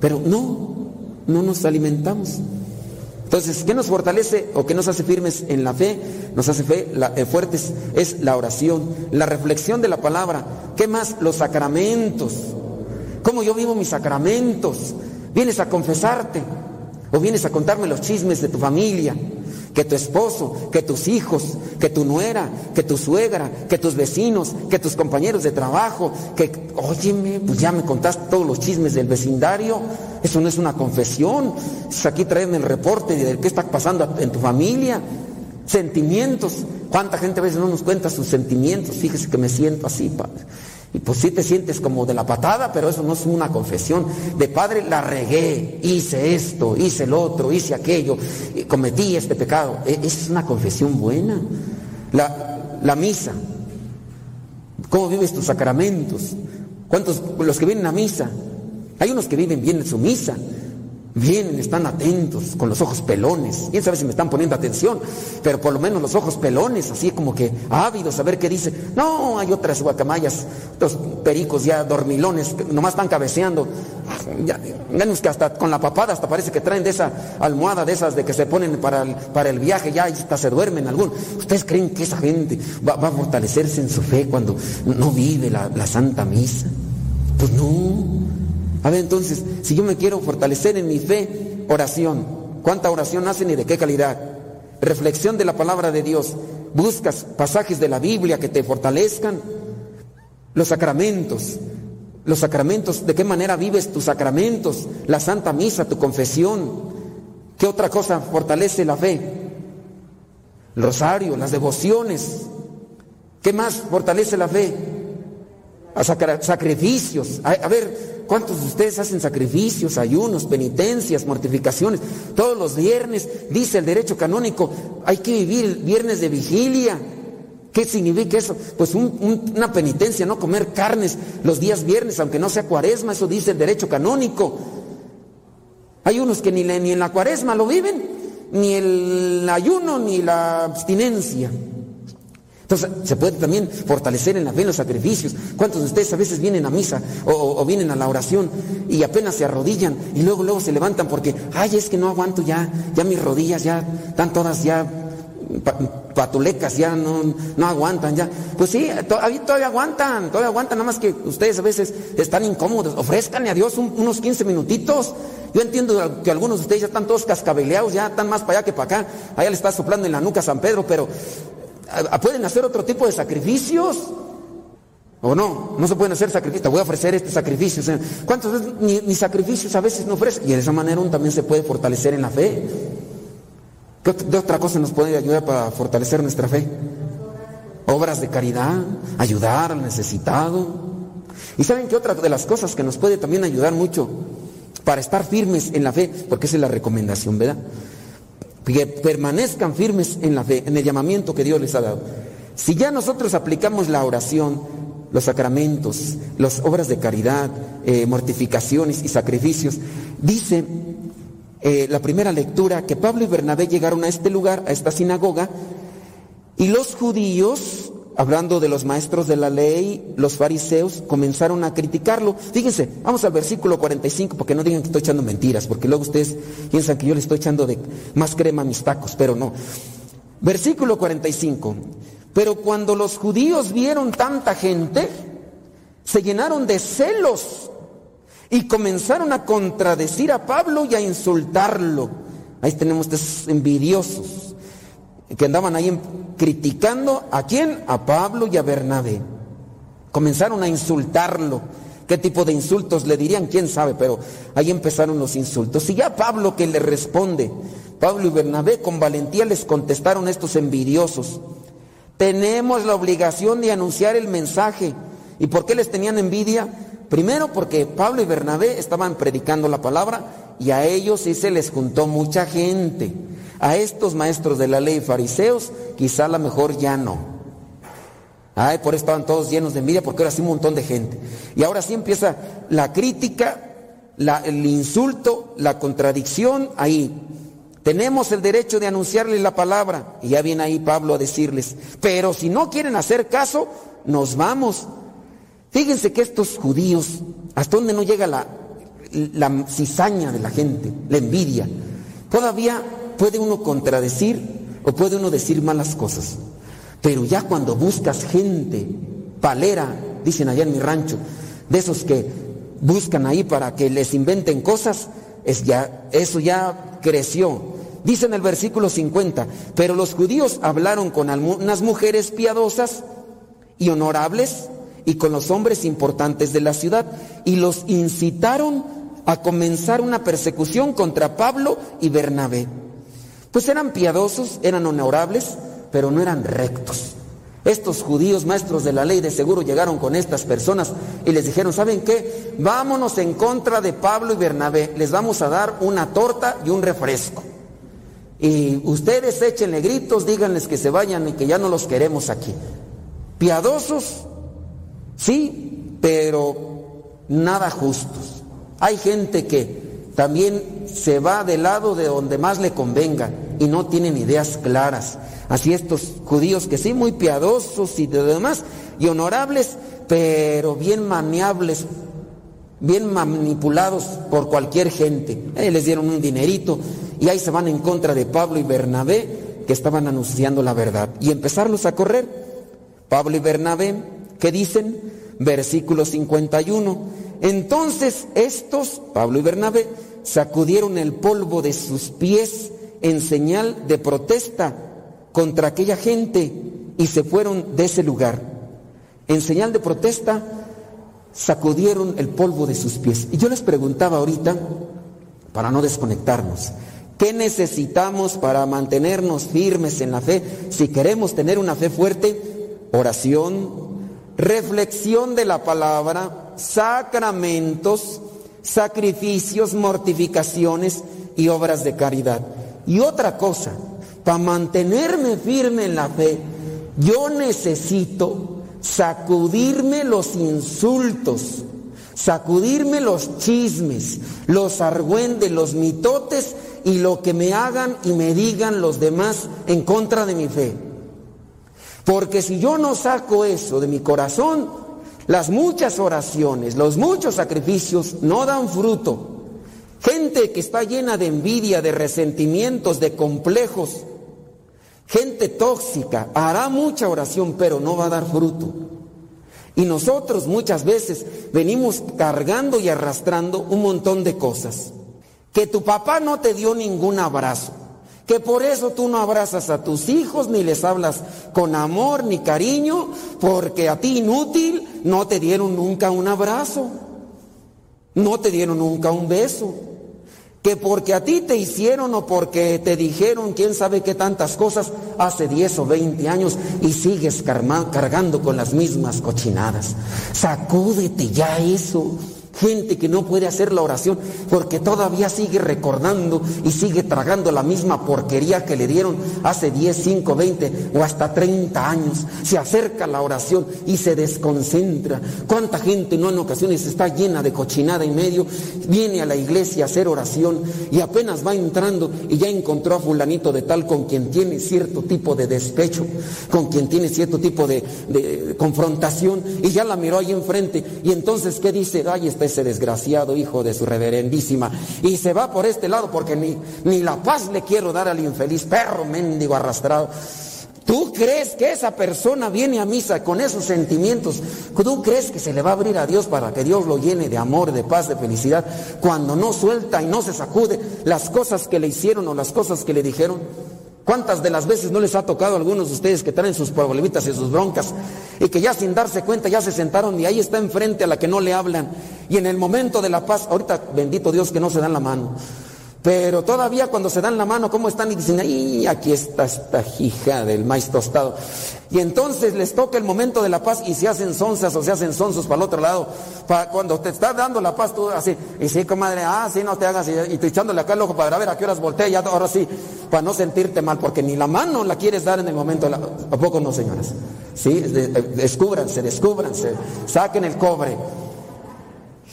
pero no, no nos alimentamos. Entonces, ¿qué nos fortalece o qué nos hace firmes en la fe? Nos hace fe, eh, fuertes es la oración, la reflexión de la palabra. ¿Qué más? Los sacramentos. ¿Cómo yo vivo mis sacramentos? Vienes a confesarte o vienes a contarme los chismes de tu familia que tu esposo, que tus hijos, que tu nuera, que tu suegra, que tus vecinos, que tus compañeros de trabajo, que, óyeme, pues ya me contaste todos los chismes del vecindario. Eso no es una confesión. Es aquí traerme el reporte de qué está pasando en tu familia. Sentimientos. ¿Cuánta gente a veces no nos cuenta sus sentimientos? Fíjese que me siento así, padre. Y pues sí te sientes como de la patada, pero eso no es una confesión. De padre la regué, hice esto, hice el otro, hice aquello, cometí este pecado. Esa es una confesión buena. La, la misa. ¿Cómo vives tus sacramentos? ¿Cuántos, los que vienen a misa? Hay unos que viven bien en su misa, Vienen, están atentos, con los ojos pelones. Quién sabe si me están poniendo atención, pero por lo menos los ojos pelones, así como que ávidos a ver qué dice. No, hay otras guacamayas, otros pericos ya dormilones, nomás están cabeceando. Ya, menos que hasta con la papada, hasta parece que traen de esa almohada, de esas de que se ponen para el, para el viaje, ya hasta se duermen algún. ¿Ustedes creen que esa gente va, a fortalecerse en su fe cuando no vive la, la Santa Misa? Pues no. A ver, entonces, si yo me quiero fortalecer en mi fe, oración. ¿Cuánta oración hacen y de qué calidad? Reflexión de la palabra de Dios. Buscas pasajes de la Biblia que te fortalezcan. Los sacramentos. Los sacramentos, ¿de qué manera vives tus sacramentos? La Santa Misa, tu confesión. ¿Qué otra cosa fortalece la fe? El rosario, las devociones. ¿Qué más fortalece la fe? A sacrificios. a ver, ¿Cuántos de ustedes hacen sacrificios, ayunos, penitencias, mortificaciones? Todos los viernes, dice el derecho canónico, hay que vivir viernes de vigilia. ¿Qué significa eso? Pues una penitencia, no comer carnes los días viernes, aunque no sea cuaresma, eso dice el derecho canónico. Hay unos que ni, ni en la cuaresma lo viven, ni el ayuno, ni la abstinencia. Entonces se puede también fortalecer en la fe en los sacrificios. ¿Cuántos de ustedes a veces vienen a misa o, vienen a la oración y apenas se arrodillan y luego luego se levantan porque, ay, es que no aguanto ya, ya mis rodillas ya están todas ya patulecas, ya no, no aguantan ya. Pues sí, todavía, todavía aguantan, todavía aguantan, nada más que ustedes a veces están incómodos. Ofrezcanle a Dios unos 15 minutitos. Yo entiendo que algunos de ustedes ya están todos cascabeleados, ya están más para allá que para acá. Allá le está soplando en la nuca a San Pedro, pero ¿Pueden hacer otro tipo de sacrificios? ¿O no? No se pueden hacer sacrificios. Voy a ofrecer este sacrificio. ¿Cuántos ni, sacrificios a veces no ofrecen? Y de esa manera uno también se puede fortalecer en la fe. ¿Qué de otra cosa nos puede ayudar para fortalecer nuestra fe? Obras de caridad, ayudar al necesitado. Y saben que otra de las cosas que nos puede también ayudar mucho para estar firmes en la fe, porque esa es la recomendación, ¿verdad? Que permanezcan firmes en la fe, en el llamamiento que Dios les ha dado. Si ya nosotros aplicamos la oración, los sacramentos, las obras de caridad, eh, mortificaciones y sacrificios, dice eh, la primera lectura que Pablo y Bernabé llegaron a este lugar, a esta sinagoga, y los judíos hablando de los maestros de la ley, los fariseos comenzaron a criticarlo. Fíjense, vamos al versículo 45, porque no digan que estoy echando mentiras, porque luego ustedes piensan que yo le estoy echando de más crema a mis tacos, pero no. Versículo 45. Pero cuando los judíos vieron tanta gente, se llenaron de celos y comenzaron a contradecir a Pablo y a insultarlo. Ahí tenemos estos envidiosos que andaban ahí criticando a quién? A Pablo y a Bernabé. Comenzaron a insultarlo. ¿Qué tipo de insultos le dirían? ¿Quién sabe? Pero ahí empezaron los insultos. Y ya Pablo que le responde, Pablo y Bernabé con valentía les contestaron estos envidiosos. Tenemos la obligación de anunciar el mensaje. ¿Y por qué les tenían envidia? Primero porque Pablo y Bernabé estaban predicando la palabra y a ellos sí se les juntó mucha gente. A estos maestros de la ley fariseos, quizá a lo mejor ya no. Ay, por eso estaban todos llenos de envidia, porque ahora sí un montón de gente. Y ahora sí empieza la crítica, el insulto, la contradicción ahí. Tenemos el derecho de anunciarles la palabra. Y ya viene ahí Pablo a decirles, pero si no quieren hacer caso, nos vamos. Fíjense que estos judíos, hasta donde no llega la, la cizaña de la gente, la envidia, todavía puede uno contradecir o puede uno decir malas cosas. Pero ya cuando buscas gente palera, dicen allá en mi rancho, de esos que buscan ahí para que les inventen cosas, es ya, eso ya creció. Dice en el versículo 50, pero los judíos hablaron con algunas mujeres piadosas y honorables y con los hombres importantes de la ciudad y los incitaron a comenzar una persecución contra Pablo y Bernabé. Pues eran piadosos, eran honorables, pero no eran rectos. Estos judíos maestros de la ley de seguro llegaron con estas personas y les dijeron, ¿saben qué? Vámonos en contra de Pablo y Bernabé, les vamos a dar una torta y un refresco. Y ustedes échenle gritos, díganles que se vayan y que ya no los queremos aquí. Piadosos, sí, pero nada justos. Hay gente que también se va del lado de donde más le convenga y no tienen ideas claras. Así estos judíos que sí, muy piadosos y de demás, y honorables, pero bien maniables, bien manipulados por cualquier gente. Eh, les dieron un dinerito y ahí se van en contra de Pablo y Bernabé que estaban anunciando la verdad y empezarlos a correr. Pablo y Bernabé, ¿qué dicen? Versículo 51. Entonces estos, Pablo y Bernabé, sacudieron el polvo de sus pies en señal de protesta contra aquella gente y se fueron de ese lugar. En señal de protesta sacudieron el polvo de sus pies. Y yo les preguntaba ahorita, para no desconectarnos, ¿qué necesitamos para mantenernos firmes en la fe? Si queremos tener una fe fuerte, oración, reflexión de la palabra, sacramentos, sacrificios, mortificaciones y obras de caridad. Y otra cosa, para mantenerme firme en la fe, yo necesito sacudirme los insultos, sacudirme los chismes, los argüendes, los mitotes y lo que me hagan y me digan los demás en contra de mi fe. Porque si yo no saco eso de mi corazón, las muchas oraciones, los muchos sacrificios no dan fruto. Gente que está llena de envidia, de resentimientos, de complejos, Gente tóxica hará mucha oración, pero no va a dar fruto. Y nosotros muchas veces venimos cargando y arrastrando un montón de cosas. Que tu papá no te dio ningún abrazo. Que por eso tú no abrazas a tus hijos ni les hablas con amor ni cariño, porque a ti inútil no te dieron nunca un abrazo. No te dieron nunca un beso que porque a ti te hicieron o porque te dijeron quién sabe qué tantas cosas hace 10 o 20 años y sigues cargando con las mismas cochinadas. Sacúdete ya eso. Gente que no puede hacer la oración porque todavía sigue recordando y sigue tragando la misma porquería que le dieron hace 10, 5, 20 o hasta 30 años. Se acerca la oración y se desconcentra. ¿Cuánta gente no en ocasiones está llena de cochinada en medio? Viene a la iglesia a hacer oración y apenas va entrando y ya encontró a fulanito de tal con quien tiene cierto tipo de despecho, con quien tiene cierto tipo de, de confrontación y ya la miró ahí enfrente y entonces ¿qué dice? Ay, está ese desgraciado hijo de su reverendísima. Y se va por este lado porque ni, ni la paz le quiero dar al infeliz perro mendigo arrastrado. ¿Tú crees que esa persona viene a misa con esos sentimientos? ¿Tú crees que se le va a abrir a Dios para que Dios lo llene de amor, de paz, de felicidad, cuando no suelta y no se sacude las cosas que le hicieron o las cosas que le dijeron? ¿Cuántas de las veces no les ha tocado a algunos de ustedes que traen sus problemitas y sus broncas y que ya sin darse cuenta ya se sentaron y ahí está enfrente a la que no le hablan? Y en el momento de la paz, ahorita bendito Dios que no se dan la mano, pero todavía cuando se dan la mano, ¿cómo están? Y dicen, ¡ay, aquí está esta hija del maíz tostado! Y entonces les toca el momento de la paz y se hacen sonzas o se hacen sonzos para el otro lado. Para cuando te está dando la paz, tú así, y sí, comadre, ah, sí, no te hagas, y, te echándole acá el ojo para ver a qué horas voltea, y ahora sí, para no sentirte mal, porque ni la mano la quieres dar en el momento de la... ¿A poco no, señoras? Sí, descúbranse, descúbranse, saquen el cobre.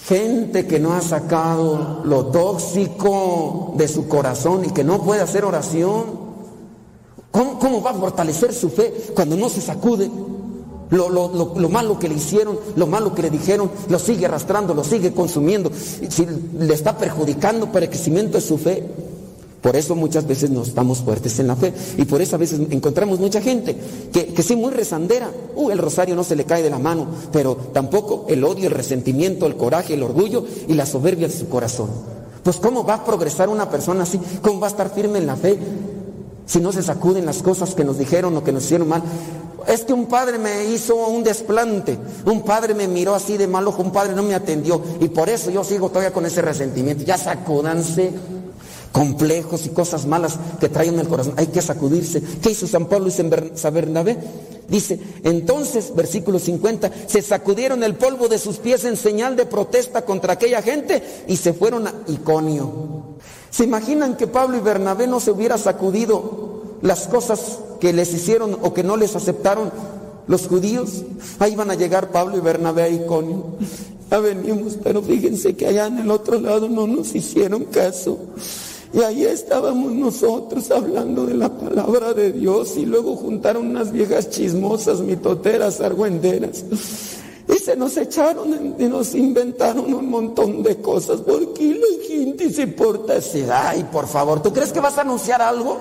Gente que no ha sacado lo tóxico de su corazón y que no puede hacer oración. ¿Cómo, va a fortalecer su fe cuando no se sacude? Lo, lo, malo que le hicieron, lo malo que le dijeron, lo sigue arrastrando, lo sigue consumiendo. Si le está perjudicando para el crecimiento de su fe. Por eso muchas veces no estamos fuertes en la fe. Y por eso a veces encontramos mucha gente que, que sí, muy rezandera. Uh, el rosario no se le cae de la mano, pero tampoco el odio, el resentimiento, el coraje, el orgullo y la soberbia de su corazón. Pues ¿cómo va a progresar una persona así? ¿Cómo va a estar firme en la fe si no se sacuden las cosas que nos dijeron o que nos hicieron mal? Es que un padre me hizo un desplante, un padre me miró así de mal ojo, un padre no me atendió y por eso yo sigo todavía con ese resentimiento. Ya sacúdanse complejos y cosas malas que traen en el corazón. Hay que sacudirse. ¿Qué hizo San Pablo y San Bernabé? Dice, entonces, versículo 50, se sacudieron el polvo de sus pies en señal de protesta contra aquella gente y se fueron a Iconio. ¿Se imaginan que Pablo y Bernabé no se hubiera sacudido las cosas que les hicieron o que no les aceptaron los judíos? Ahí van a llegar Pablo y Bernabé a Iconio. Ya venimos, pero fíjense que allá en el otro lado no nos hicieron caso. Y ahí estábamos nosotros hablando de la palabra de Dios y luego juntaron unas viejas chismosas, mitoteras, argüenderas. Y se nos echaron y nos inventaron un montón de cosas. ¿Por qué la gente se porta así? Ay, por favor, ¿tú crees que vas a anunciar algo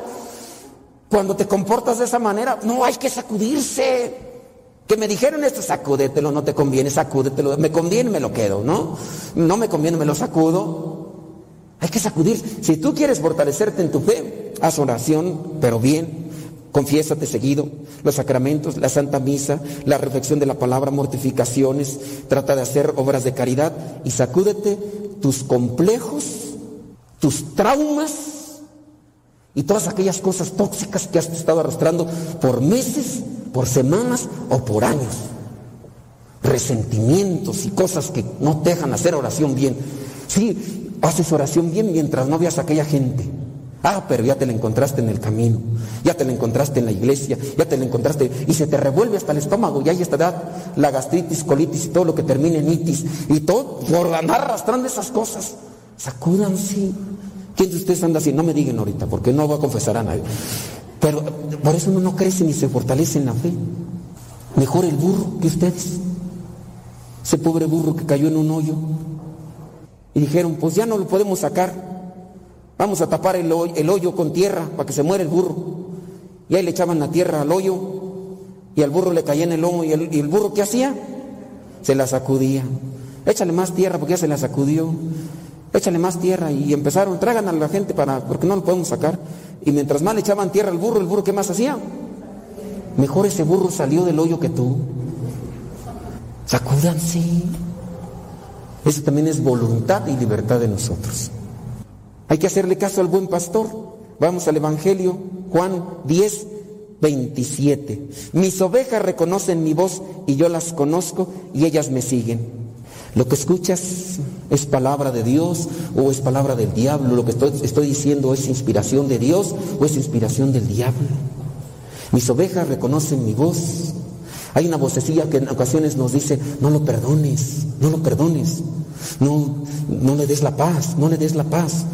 cuando te comportas de esa manera? No, hay que sacudirse. Que me dijeron esto, sacúdetelo, no te conviene, sacúdetelo. Me conviene, me lo quedo, ¿no? No me conviene, me lo sacudo. Hay que sacudir. Si tú quieres fortalecerte en tu fe, haz oración, pero bien. Confiésate seguido. Los sacramentos, la Santa Misa, la reflexión de la palabra, mortificaciones. Trata de hacer obras de caridad y sacúdete tus complejos, tus traumas y todas aquellas cosas tóxicas que has estado arrastrando por meses, por semanas o por años. Resentimientos y cosas que no te dejan hacer oración bien. Sí, haces oración bien mientras no veas a aquella gente. Ah, pero ya te la encontraste en el camino, ya te la encontraste en la iglesia, ya te la encontraste y se te revuelve hasta el estómago y ahí está la gastritis, colitis y todo lo que termine en itis y todo por andar arrastrando esas cosas. Sacúdanse. ¿Quién de ustedes anda así? No me digan ahorita porque no voy a confesar a nadie. Pero por eso uno no crece ni se fortalece en la fe. Mejor el burro que ustedes. Ese pobre burro que cayó en un hoyo y dijeron, pues ya no lo podemos sacar. Vamos a tapar el hoyo, con tierra para que se muera el burro. Y ahí le echaban la tierra al hoyo y al burro le caía en el lomo. ¿Y el, burro qué hacía? Se la sacudía. Échale más tierra porque ya se la sacudió. Échale más tierra y empezaron, traigan a la gente para, porque no lo podemos sacar. Y mientras más le echaban tierra al burro, el burro ¿qué más hacía? Mejor ese burro salió del hoyo que tú. Sacúdanse. Eso también es voluntad y libertad de nosotros. Hay que hacerle caso al buen pastor. Vamos al Evangelio, Juan 10, 27. Mis ovejas reconocen mi voz y yo las conozco y ellas me siguen. Lo que escuchas es palabra de Dios o es palabra del diablo. Lo que estoy, diciendo es inspiración de Dios o es inspiración del diablo. Mis ovejas reconocen mi voz hay una vocecilla que en ocasiones nos dice, no lo perdones, no lo perdones, no, no le des la paz, no le des la paz,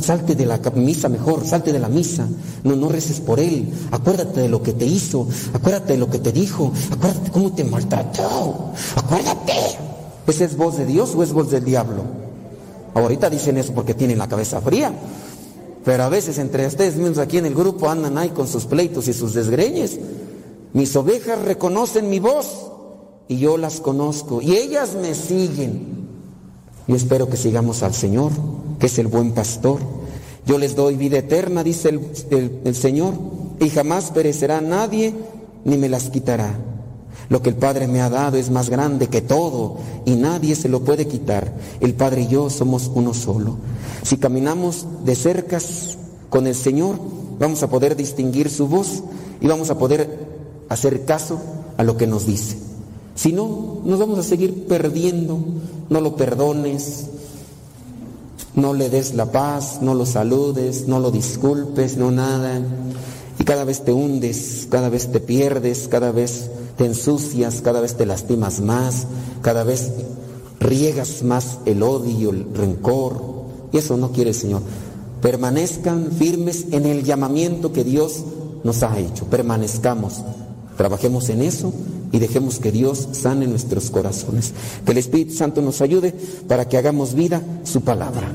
salte de la misa mejor, salte de la misa, no, no reces por él, acuérdate de lo que te hizo, acuérdate de lo que te dijo, acuérdate cómo te maltrató, acuérdate. ¿Esa es voz de Dios o es voz del diablo? Ahorita dicen eso porque tienen la cabeza fría. Pero a veces entre ustedes mismos aquí en el grupo andan ahí con sus pleitos y sus desgreñes. Mis ovejas reconocen mi voz y yo las conozco y ellas me siguen. Yo espero que sigamos al Señor, que es el buen pastor. Yo les doy vida eterna, dice el, Señor, y jamás perecerá nadie ni me las quitará. Lo que el Padre me ha dado es más grande que todo y nadie se lo puede quitar. El Padre y yo somos uno solo. Si caminamos de cerca con el Señor, vamos a poder distinguir su voz y vamos a poder hacer caso a lo que nos dice. Si no, nos vamos a seguir perdiendo. No lo perdones, no le des la paz, no lo saludes, no lo disculpes, no nada. Y cada vez te hundes, cada vez te pierdes, cada vez te ensucias, cada vez te lastimas más, cada vez riegas más el odio, el rencor. Y eso no quiere el Señor. Permanezcan firmes en el llamamiento que Dios nos ha hecho. Permanezcamos. Trabajemos en eso y dejemos que Dios sane nuestros corazones. Que el Espíritu Santo nos ayude para que hagamos vida su palabra.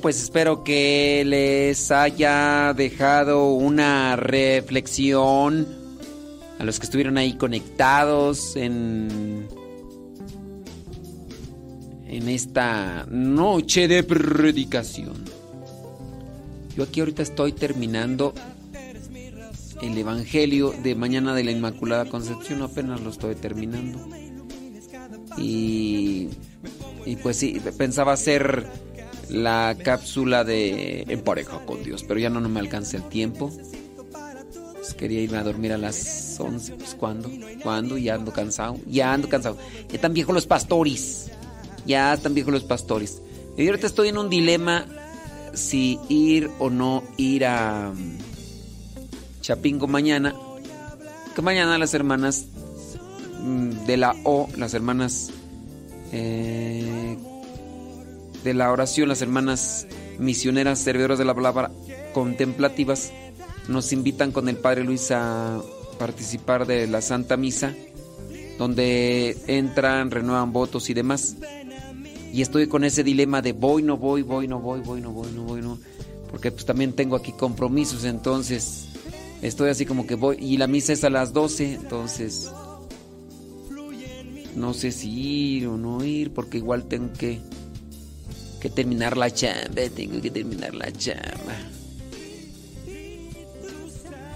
Pues espero que les haya dejado una reflexión a los que estuvieron ahí conectados en en esta noche de predicación. Yo aquí ahorita estoy terminando el evangelio de mañana de la Inmaculada Concepción, apenas lo estoy terminando. Y y pues sí, pensaba hacer la cápsula de En pareja con Dios, pero ya no, no me alcanza el tiempo. Pues quería irme a dormir a las 11, pues ¿cuándo? ¿Cuándo? Ya ando cansado, ya ando cansado. Ya están viejos los pastores, ya están viejos los pastores. Y ahorita estoy en un dilema si ir o no ir a mm, Chapingo mañana. Que mañana las hermanas mm, de la O, las hermanas eh, de la oración, las hermanas misioneras, servidoras de la palabra, contemplativas, nos invitan con el Padre Luis a participar de la Santa Misa, donde entran, renuevan votos y demás. Y estoy con ese dilema de voy, no voy, voy, no voy, voy, no voy, no voy, no. Porque pues también tengo aquí compromisos, entonces estoy así como que voy. Y la misa es a las 12, entonces no sé si ir o no ir, porque igual tengo que, que terminar la chamba, tengo que terminar la chamba.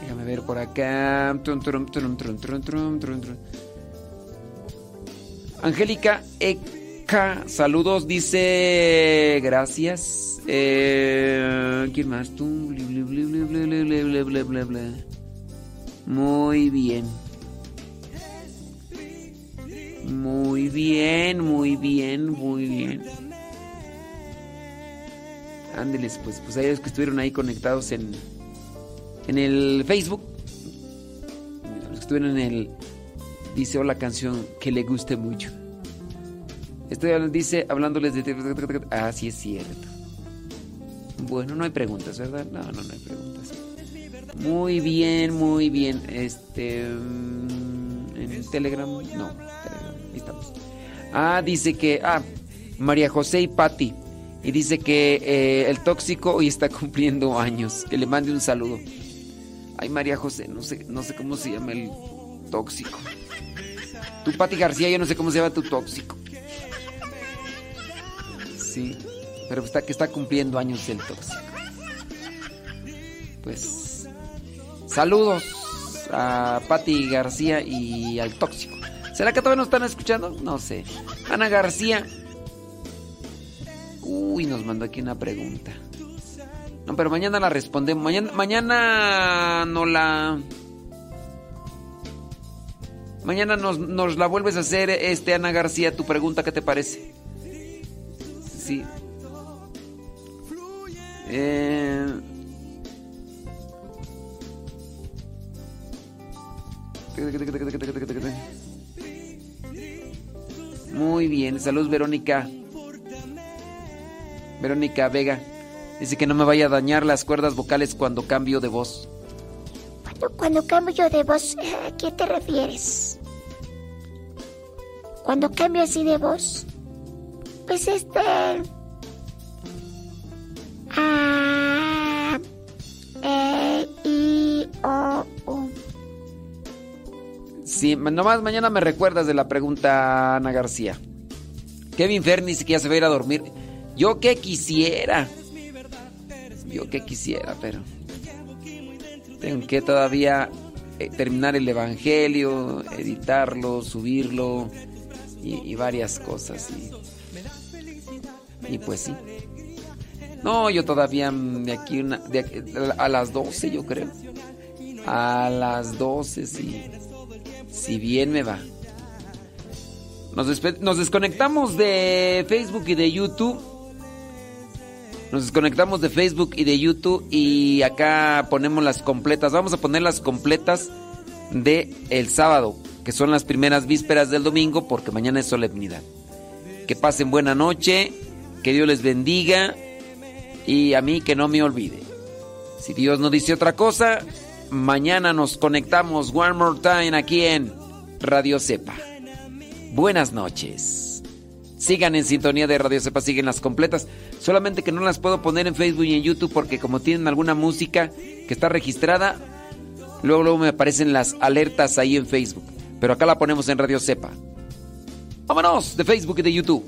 Déjame ver por acá. Angélica Eka, saludos, dice gracias. Eh, ¿Quién más? Tú. Muy bien. Muy bien, muy bien, muy bien. Ándeles, pues, pues a ellos que estuvieron ahí conectados en, en el Facebook. Los que estuvieron en el. Dice o la canción que le guste mucho. Estoy dice hablándoles de. Ah, sí es cierto. Bueno, no hay preguntas, ¿verdad? No, no, no hay preguntas. Muy bien, muy bien. Este. mm, En Telegram. No, Telegram. Ahí estamos. Ah, dice que. Ah, María José y Patti. Y dice que eh, el tóxico hoy está cumpliendo años. Que le mande un saludo. Ay, María José, no sé, no sé cómo se llama el tóxico. Tú, Pati García, yo no sé cómo se llama tu tóxico. Sí, pero está que está cumpliendo años el tóxico. Pues saludos a Pati García y al tóxico. ¿Será que todavía nos están escuchando? No sé. Ana García. Uy, nos mandó aquí una pregunta. No, pero mañana la respondemos. Mañana, mañana no la. Mañana nos, nos la vuelves a hacer, este Ana García, tu pregunta, ¿qué te parece? Sí. Eh, Muy bien, saludos Verónica. Verónica Vega. Dice que no me vaya a dañar las cuerdas vocales cuando cambio de voz. Cuando, cuando cambio de voz, ¿a qué te refieres? Cuando cambio así de voz, pues este... Ah, e, I, O, U. Sí, nomás mañana me recuerdas de la pregunta, Ana García. Kevin Fernis que ya se va a ir a dormir. Yo que quisiera. Yo que quisiera, pero. Tengo que todavía eh, terminar el Evangelio, editarlo, subirlo y, varias cosas. Y, pues sí. No, yo todavía de aquí, una, de aquí a las 12, yo creo. A las 12, sí. Si bien me va. Nos, nos, desconectamos de Facebook y de YouTube. Nos desconectamos de Facebook y de YouTube y acá ponemos las completas. Vamos a poner las completas de el sábado, que son las primeras vísperas del domingo porque mañana es solemnidad. Que pasen buena noche, que Dios les bendiga y a mí que no me olvide. Si Dios no dice otra cosa, mañana nos conectamos one more time aquí en Radio Cepa. Buenas noches. Sigan en sintonía de Radio Cepa, siguen las completas. Solamente que no las puedo poner en Facebook y en YouTube porque como tienen alguna música que está registrada, luego, luego me aparecen las alertas ahí en Facebook. Pero acá la ponemos en Radio Cepa. Vámonos de Facebook y de YouTube.